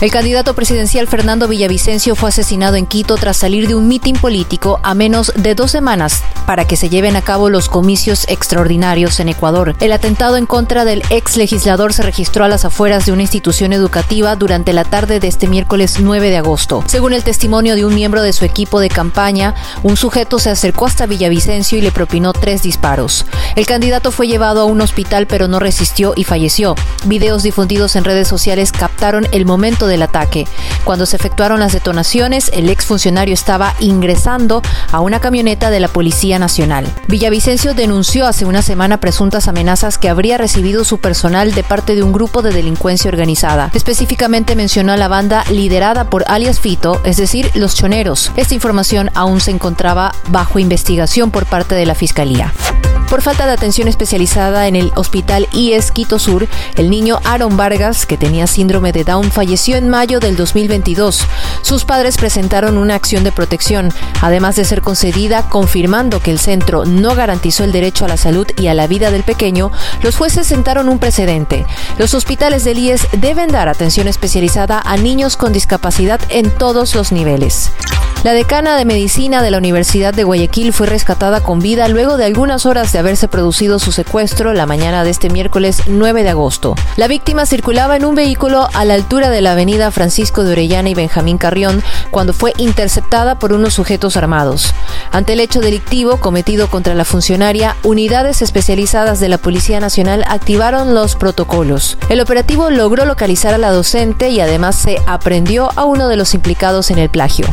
El candidato presidencial Fernando Villavicencio fue asesinado en Quito tras salir de un mitin político a menos de dos semanas para que se lleven a cabo los comicios extraordinarios en Ecuador. El atentado en contra del ex legislador se registró a las afueras de una institución educativa durante la tarde de este miércoles 9 de agosto. Según el testimonio de un miembro de su equipo de campaña, un sujeto se acercó hasta Villavicencio y le propinó tres disparos. El candidato fue llevado a un hospital pero no resistió y falleció. Videos difundidos en redes sociales captaron el momento del ataque. Cuando se efectuaron las detonaciones, el exfuncionario estaba ingresando a una camioneta de la Policía Nacional. Villavicencio denunció hace una semana presuntas amenazas que habría recibido su personal de parte de un grupo de delincuencia organizada. Específicamente mencionó a la banda liderada por alias Fito, es decir, los choneros. Esta información aún se encontraba bajo investigación por parte de la Fiscalía. Por falta de atención especializada en el hospital IES Quito Sur, el niño Aaron Vargas, que tenía síndrome de Down, falleció en mayo del 2022. Sus padres presentaron una acción de protección, además de ser concedida confirmando que el centro no garantizó el derecho a la salud y a la vida del pequeño, los jueces sentaron un precedente. Los hospitales del IES deben dar atención especializada a niños con discapacidad en todos los niveles. La decana de medicina de la Universidad de Guayaquil fue rescatada con vida luego de algunas horas de haberse producido su secuestro la mañana de este miércoles 9 de agosto. La víctima circulaba en un vehículo a la altura de la avenida Francisco de Orellana y Benjamín Carrión cuando fue interceptada por unos sujetos armados. Ante el hecho delictivo cometido contra la funcionaria, unidades especializadas de la Policía Nacional activaron los protocolos. El operativo logró localizar a la docente y además se aprendió a uno de los implicados en el plagio.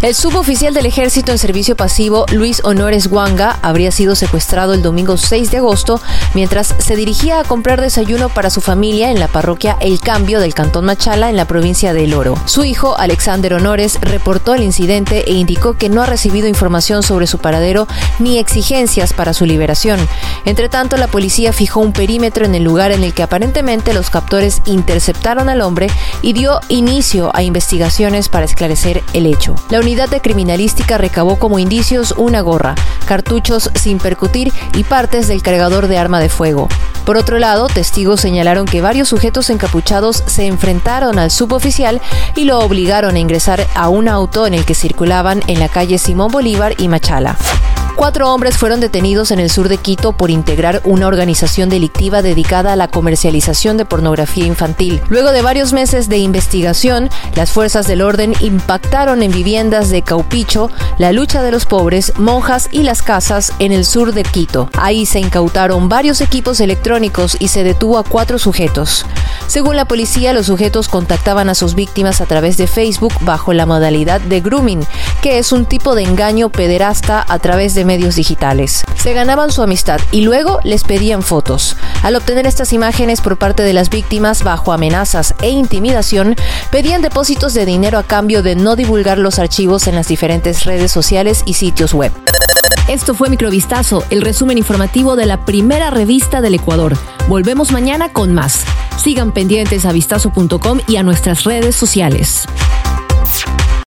El suboficial del ejército en servicio pasivo, Luis Honores Wanga, habría sido secuestrado el domingo 6 de agosto mientras se dirigía a comprar desayuno para su familia en la parroquia El Cambio del Cantón Machala en la provincia de El Oro. Su hijo, Alexander Honores, reportó el incidente e indicó que no ha recibido información sobre su paradero ni exigencias para su liberación. Entre tanto, la policía fijó un perímetro en el lugar en el que aparentemente los captores interceptaron al hombre y dio inicio a investigaciones para esclarecer el hecho. Unidad de criminalística recabó como indicios una gorra, cartuchos sin percutir y partes del cargador de arma de fuego. Por otro lado, testigos señalaron que varios sujetos encapuchados se enfrentaron al suboficial y lo obligaron a ingresar a un auto en el que circulaban en la calle Simón Bolívar y Machala. Cuatro hombres fueron detenidos en el sur de Quito por integrar una organización delictiva dedicada a la comercialización de pornografía infantil. Luego de varios meses de investigación, las fuerzas del orden impactaron en viviendas de Caupicho, la lucha de los pobres, monjas y las casas en el sur de Quito. Ahí se incautaron varios equipos electrónicos y se detuvo a cuatro sujetos. Según la policía, los sujetos contactaban a sus víctimas a través de Facebook bajo la modalidad de grooming, que es un tipo de engaño pederasta a través de medios digitales. Se ganaban su amistad y luego les pedían fotos. Al obtener estas imágenes por parte de las víctimas bajo amenazas e intimidación, pedían depósitos de dinero a cambio de no divulgar los archivos en las diferentes redes sociales y sitios web. Esto fue Microvistazo, el resumen informativo de la primera revista del Ecuador. Volvemos mañana con más. Sigan pendientes a vistazo.com y a nuestras redes sociales.